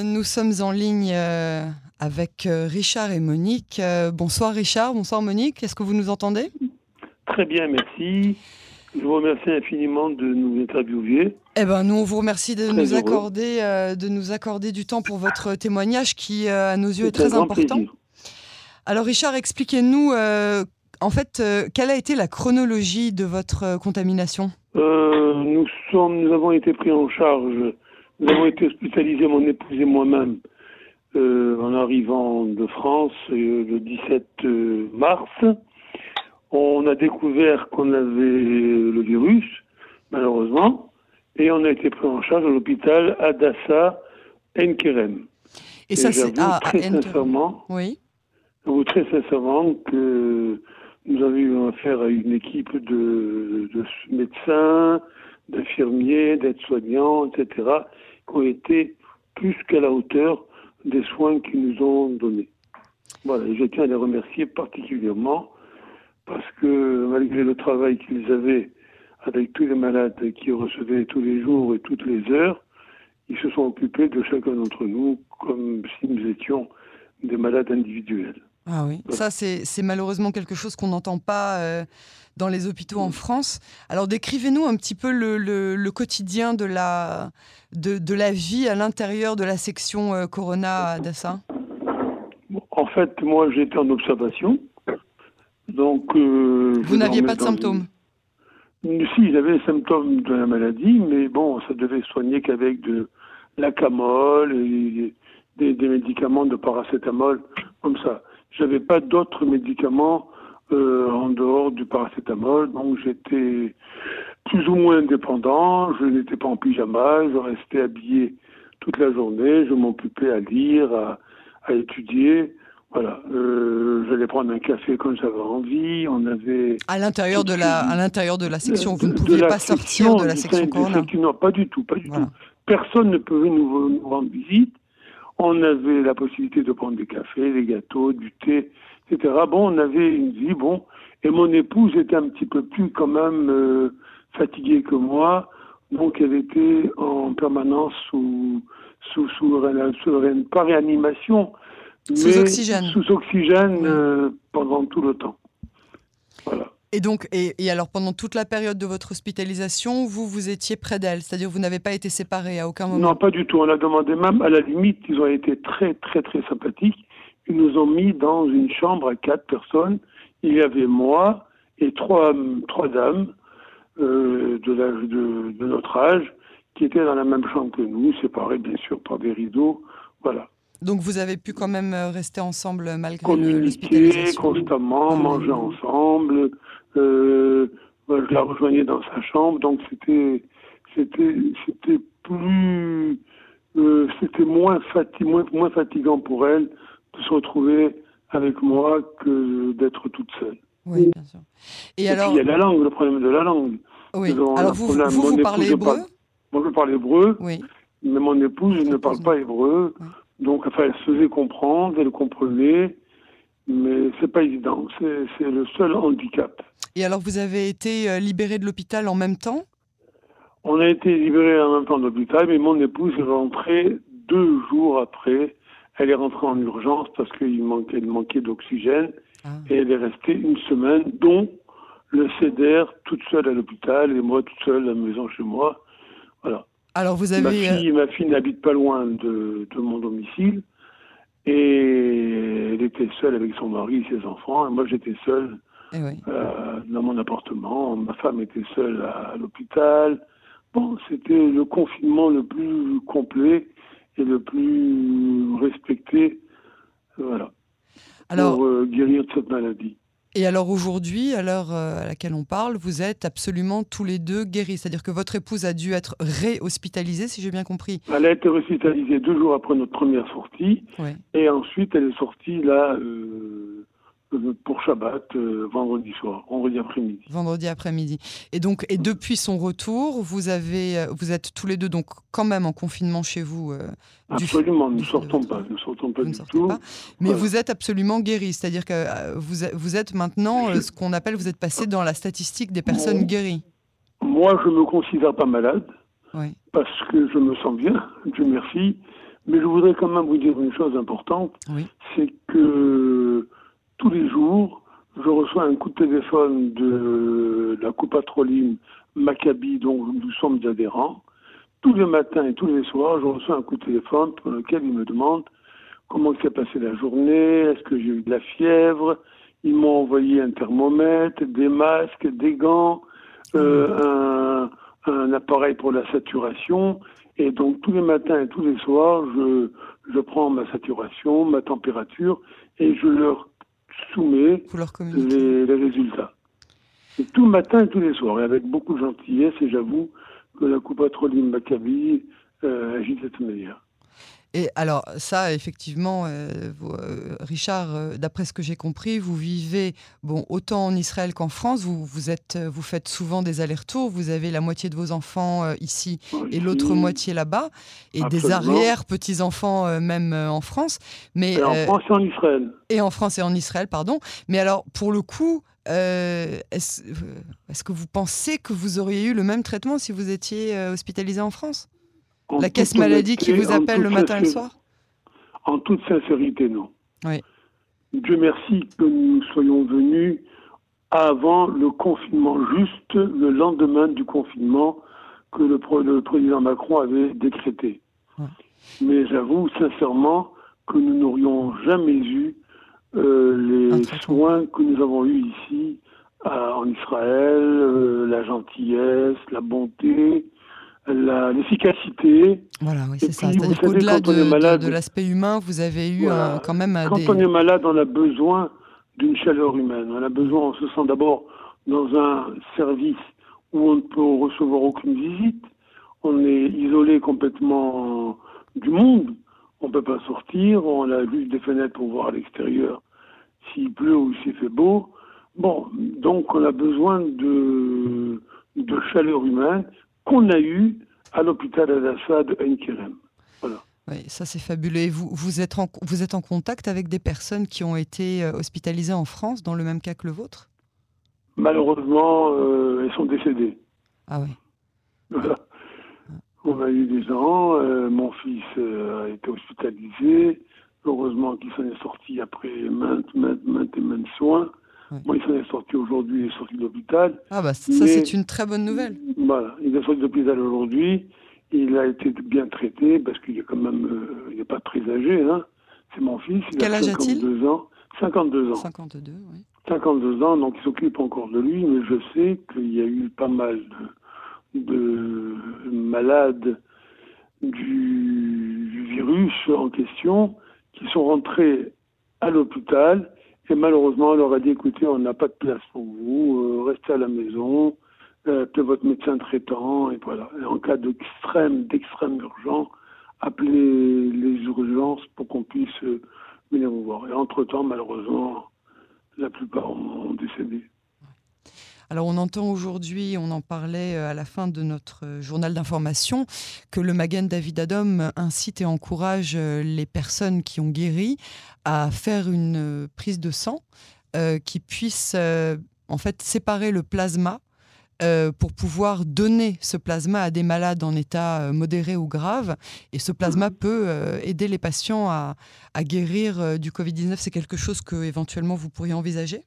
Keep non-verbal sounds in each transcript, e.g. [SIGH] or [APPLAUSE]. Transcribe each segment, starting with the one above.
Nous sommes en ligne euh, avec euh, Richard et Monique. Euh, bonsoir Richard, bonsoir Monique. Est-ce que vous nous entendez? Très bien, merci. Je vous remercie infiniment de nous interviewer. Eh ben, nous, on vous remercie de Très nous, heureux. accorder, euh, de nous accorder du temps pour votre témoignage qui, euh, à nos yeux, est très important. plaisir. Alors Richard, expliquez-nous, euh, en fait, quelle a été la chronologie de votre contamination? Nous, sommes, nous avons été pris en charge, nous avons été hospitalisés, mon épouse et moi-même, euh, en arrivant de France euh, le 17 euh, mars. On a découvert qu'on avait le virus, malheureusement, et on a été pris en charge à l'hôpital Adassa Enkerem. Et ça, c'est ah, très sincèrement Oui. J'avoue très sincèrement que nous avons eu affaire à une équipe de, de médecins, d'infirmiers, d'aides-soignants, etc., ont été plus qu'à la hauteur des soins qu'ils nous ont donnés. Voilà, et je tiens à les remercier particulièrement parce que malgré le travail qu'ils avaient avec tous les malades qu'ils recevaient tous les jours et toutes les heures, ils se sont occupés de chacun d'entre nous comme si nous étions des malades individuels. Ah oui, ça c'est malheureusement quelque chose qu'on n'entend pas euh, dans les hôpitaux en France. Alors décrivez-nous un petit peu le, le- le quotidien de la, de, de la vie à l'intérieur de la section euh, Corona d'Assa. En fait, moi, j'étais en observation. Donc, euh, Vous n'aviez pas de symptômes une- Si, j'avais les symptômes de la maladie, mais bon, ça devait soigner qu'avec de l'acamol et des, des médicaments de paracétamol, comme ça. J'avais pas d'autres médicaments euh, en dehors du paracétamol, donc j'étais plus ou moins indépendant. Je n'étais pas en pyjama, je restais habillé toute la journée, je m'occupais à lire, à, à étudier. Voilà, euh, j'allais prendre un café quand j'avais envie. On avait À l'intérieur de la, à l'intérieur de la section, vous ne pouviez pas sortir de la section Corona. Non, pas du tout, pas du Voilà. tout. Personne ne pouvait nous, nous rendre visite. On avait la possibilité de prendre des cafés, des gâteaux, du thé, etc. Bon, on avait une vie, bon. Et mon épouse était un petit peu plus quand même euh, fatiguée que moi. Donc elle était en permanence sous, sous, sous, sous pas réanimation, Sous mais oxygène. Sous oxygène euh, pendant tout le temps. Voilà. Et donc, et, et alors pendant toute la période de votre hospitalisation, vous vous étiez près d'elle, c'est-à-dire vous n'avez pas été séparés à aucun moment. Non, pas du tout. On a demandé même, à la limite, ils ont été très, très, très sympathiques. Ils nous ont mis dans une chambre à quatre personnes. Il y avait moi et trois, trois dames euh, de, de, de notre âge qui étaient dans la même chambre que nous, séparées bien sûr par des rideaux. Voilà. Donc vous avez pu quand même euh, rester ensemble malgré le- Communiquer l'hospitalisation. constamment, manger ensemble. Euh, moi, je la rejoignais dans sa chambre, donc c'était c'était c'était plus euh, c'était moins, fati- moins moins fatigant pour elle de se retrouver avec moi que d'être toute seule. Oui, bien sûr. Et, Et, alors, puis il y a la langue, le problème de la langue. oui. alors vous, problème. vous, Mon vous épouse parlez hébreu parle- Moi, je parle hébreu, Oui. mais mon épouse ne parle pas hébreu. Oui. Donc, enfin, elle se faisait comprendre, elle comprenait, mais c'est pas évident. C'est le seul handicap. Et alors vous avez été euh, libéré de l'hôpital en même temps? On a été libérés en même temps de l'hôpital, mais mon épouse est rentrée deux jours après. Elle est rentrée en urgence parce qu'il manquait, manquait d'oxygène Ah. et elle est restée une semaine, dont le CDR toute seule à l'hôpital et moi toute seule à la maison chez moi. Voilà. Alors vous Ma avez... euh, fille, ma fille n'habite pas loin de, de mon domicile et elle était seule avec son mari et ses enfants et moi j'étais seul eh oui. euh, dans mon appartement. Ma femme était seule à, à l'hôpital. Bon, c'était le confinement le plus complet et le plus respecté, voilà, Alors, pour euh, guérir de cette maladie. Et alors aujourd'hui, à l'heure euh, à laquelle on parle, vous êtes absolument tous les deux guéris. C'est-à-dire que votre épouse a dû être réhospitalisée, si j'ai bien compris. Elle a été hospitalisée deux jours après notre première sortie et ensuite elle est sortie là euh, pour Shabbat euh, vendredi soir, vendredi après-midi. Vendredi après-midi. Et donc, et depuis son retour, vous avez, euh, vous êtes tous les deux donc quand même en confinement chez vous. euh, du- Absolument, nous ne de sortons pas, nous sortons pas vous du tout. pas. Mais vous êtes absolument guéri, c'est-à-dire que euh, vous, êtes- vous êtes maintenant euh, ce qu'on appelle, vous êtes passé dans la statistique des personnes Bon. guéries. Moi, je me considère pas malade. Oui. parce que je me sens bien, Dieu merci, Mais je voudrais quand même vous dire une chose importante, c'est que tous les jours, je reçois un coup de téléphone de la Coupatroline Maccabi, dont nous sommes adhérents. Tous les matins et tous les soirs, je reçois un coup de téléphone pour lequel ils me demandent comment s'est passée la journée, est-ce que j'ai eu de la fièvre? Ils m'ont envoyé un thermomètre, des masques, des gants, euh, un, un, appareil pour la saturation. Et donc tous les matins et tous les soirs, je, je prends ma saturation, ma température, et je leur soumets les, les, résultats. Et tout le matin et tous les soirs, et avec beaucoup de gentillesse, et j'avoue que la Coupe Patroline Maccabi euh, agit de cette manière. Et alors ça, effectivement, euh, euh, Richard, euh, d'après ce que j'ai compris, vous vivez bon autant en Israël qu'en France. Vous vous êtes, vous faites souvent des allers-retours. Vous avez la moitié de vos enfants ici et l'autre moitié là-bas, et des arrières petits enfants même en France. Mais et en France et en Israël. Et en France et en Israël, pardon. Mais alors pour le coup. Est-ce est que vous pensez que vous auriez eu le même traitement si vous étiez hospitalisé en France? La caisse maladie qui vous appelle le matin et le soir En toute sincérité, non. Oui. Dieu merci que nous soyons venus avant le confinement, juste le lendemain du confinement que le, président Macron avait décrété. Mais j'avoue sincèrement que nous n'aurions jamais eu euh, les soins que nous avons eus ici en Israël, euh, la gentillesse, la bonté, l'efficacité. Voilà, oui, c'est ça. Qu'au-delà de, l'aspect humain, vous avez eu quand même Quand on est malade, on a besoin d'une chaleur humaine. On a besoin, on se sent d'abord dans un service où on ne peut recevoir aucune visite. On est isolé complètement du monde. On ne peut pas sortir. On a juste des fenêtres pour voir à l'extérieur s'il pleut ou s'il fait beau. Bon, donc on a besoin de, de chaleur humaine qu'on a eu à l'hôpital Al-Assad Kerem. Voilà. Oui, ça c'est fabuleux. Vous, vous, êtes en, vous êtes en contact avec des personnes qui ont été euh, hospitalisées en France dans le même cas que le vôtre? Malheureusement, euh, elles sont décédées. Ah oui. Voilà. On a eu des gens, euh, mon fils a été hospitalisé, heureusement qu'il s'en est sorti après maintes, maintes, maintes et maintes soins. Il s'en est sorti aujourd'hui, il est sorti de l'hôpital. Ah bah ça, c'est une très bonne nouvelle. Voilà, il est sorti de l'hôpital aujourd'hui. Il a été bien traité parce qu'il est quand même, euh, il n'est pas très âgé. Hein. C'est mon fils. Il Quel a âge a-t-il? ans. 52 ans. 52, oui. 52 ans, donc il s'occupe encore de lui, mais je sais qu'il y a eu pas mal de, de malades du virus en question qui sont rentrés à l'hôpital et malheureusement, on leur a dit, écoutez, on n'a pas de place pour vous, euh, restez à la maison, euh, appelez votre médecin traitant, et voilà. Et en cas d'extrême, d'extrême urgence, appelez les urgences pour qu'on puisse euh, venir vous voir. Et entre-temps, malheureusement, la plupart ont décédé. Alors on entend aujourd'hui, on en parlait euh, à la fin de notre euh, journal d'information, que le Magen David Adom incite et encourage euh, les personnes qui ont guéri à faire une prise de sang qui puisse en fait séparer le plasma pour pouvoir donner ce plasma à des malades en état modéré ou grave. Et ce plasma mmh. peut aider les patients à, à guérir du Covid-19. C'est quelque chose que éventuellement vous pourriez envisager?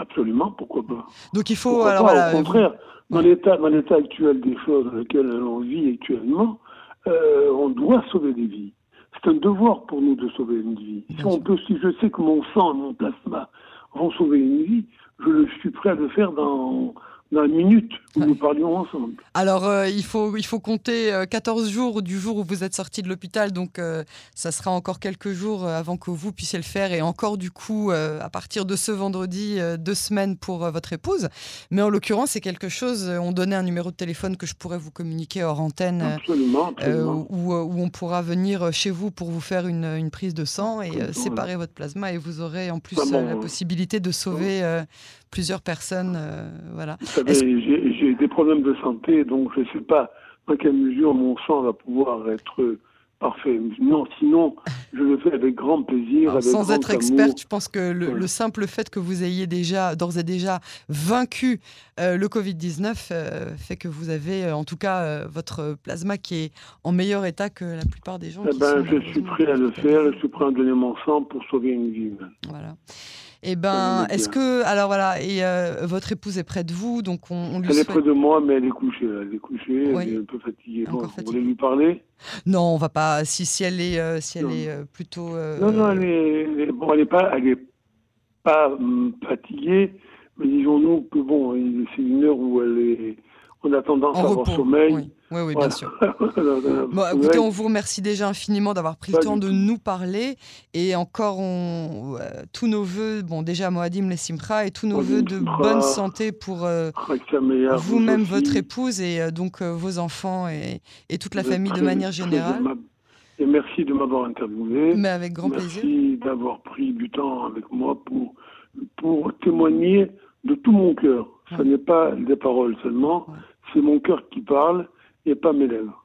Absolument, pourquoi pas. Donc il faut. Alors, Voilà, au contraire, dans l'état, dans l'état actuel des choses dans lesquelles on vit actuellement, euh, on doit sauver des vies. C'est un devoir pour nous de sauver une vie. Si, on peut, si je sais que mon sang, mon plasma vont sauver une vie, je suis prêt à le faire dans, dans une minute où nous parlions ensemble. Alors, euh, il, faut, il faut compter 14 euh, jours du jour où vous êtes sorti de l'hôpital, donc euh, ça sera encore quelques jours avant que vous puissiez le faire, et encore du coup, à partir de ce vendredi, deux semaines pour votre épouse. Mais en l'occurrence, c'est quelque chose, on donnait un numéro de téléphone que je pourrais vous communiquer hors antenne, absolument, absolument. Où, où, on pourra venir chez vous pour vous faire une, une prise de sang et séparer votre plasma, et vous aurez en plus la possibilité de sauver plusieurs personnes. voilà. j'ai des problèmes de santé, donc je ne sais pas dans quelle mesure mon sang va pouvoir être parfait. Non, sinon, je le fais avec grand plaisir. avec sans grand être amour. expert, je pense que le, Ouais. le simple fait que vous ayez déjà, d'ores et déjà, vaincu euh, le Covid-19 euh, fait que vous avez, euh, en tout cas, euh, votre plasma qui est en meilleur état que la plupart des gens. Eh qui ben, sont je suis prêt à le faire. Je suis prêt à donner mon sang pour sauver une vie. Voilà. Et ben, Ouais, est-ce que, alors voilà, et euh, votre épouse est près de vous, donc on, on lui Elle est près de moi, mais elle est couchée. Elle est couchée. Oui. Elle est un peu fatiguée. Bon, vous voulez lui parler? Non, on va pas. Si, si elle est, euh, si elle Non. est euh, plutôt. Non, non, elle est, elle est- bon, elle est pas, elle est pas hum, fatiguée, mais disons-nous que bon, c'est une heure où elle est, on a tendance en à avoir repos. sommeil. Oui, oui, oui, bien sûr. [LAUGHS] Bon, écoutez, on vous remercie déjà infiniment d'avoir pris le temps de tout. nous parler. Et encore, on, euh, tous nos voeux, bon, déjà Moadim les Simcha, et tous nos voeux de bonne santé pour euh, vous-même, vous votre épouse, et euh, donc vos enfants et, et toute la Vous famille de manière générale. Et merci de m'avoir interviewé. Mais avec grand merci plaisir. d'avoir pris du temps avec moi pour, pour témoigner de tout mon cœur. Ce n'est pas des paroles seulement, c'est mon cœur qui parle et pas mes lèvres.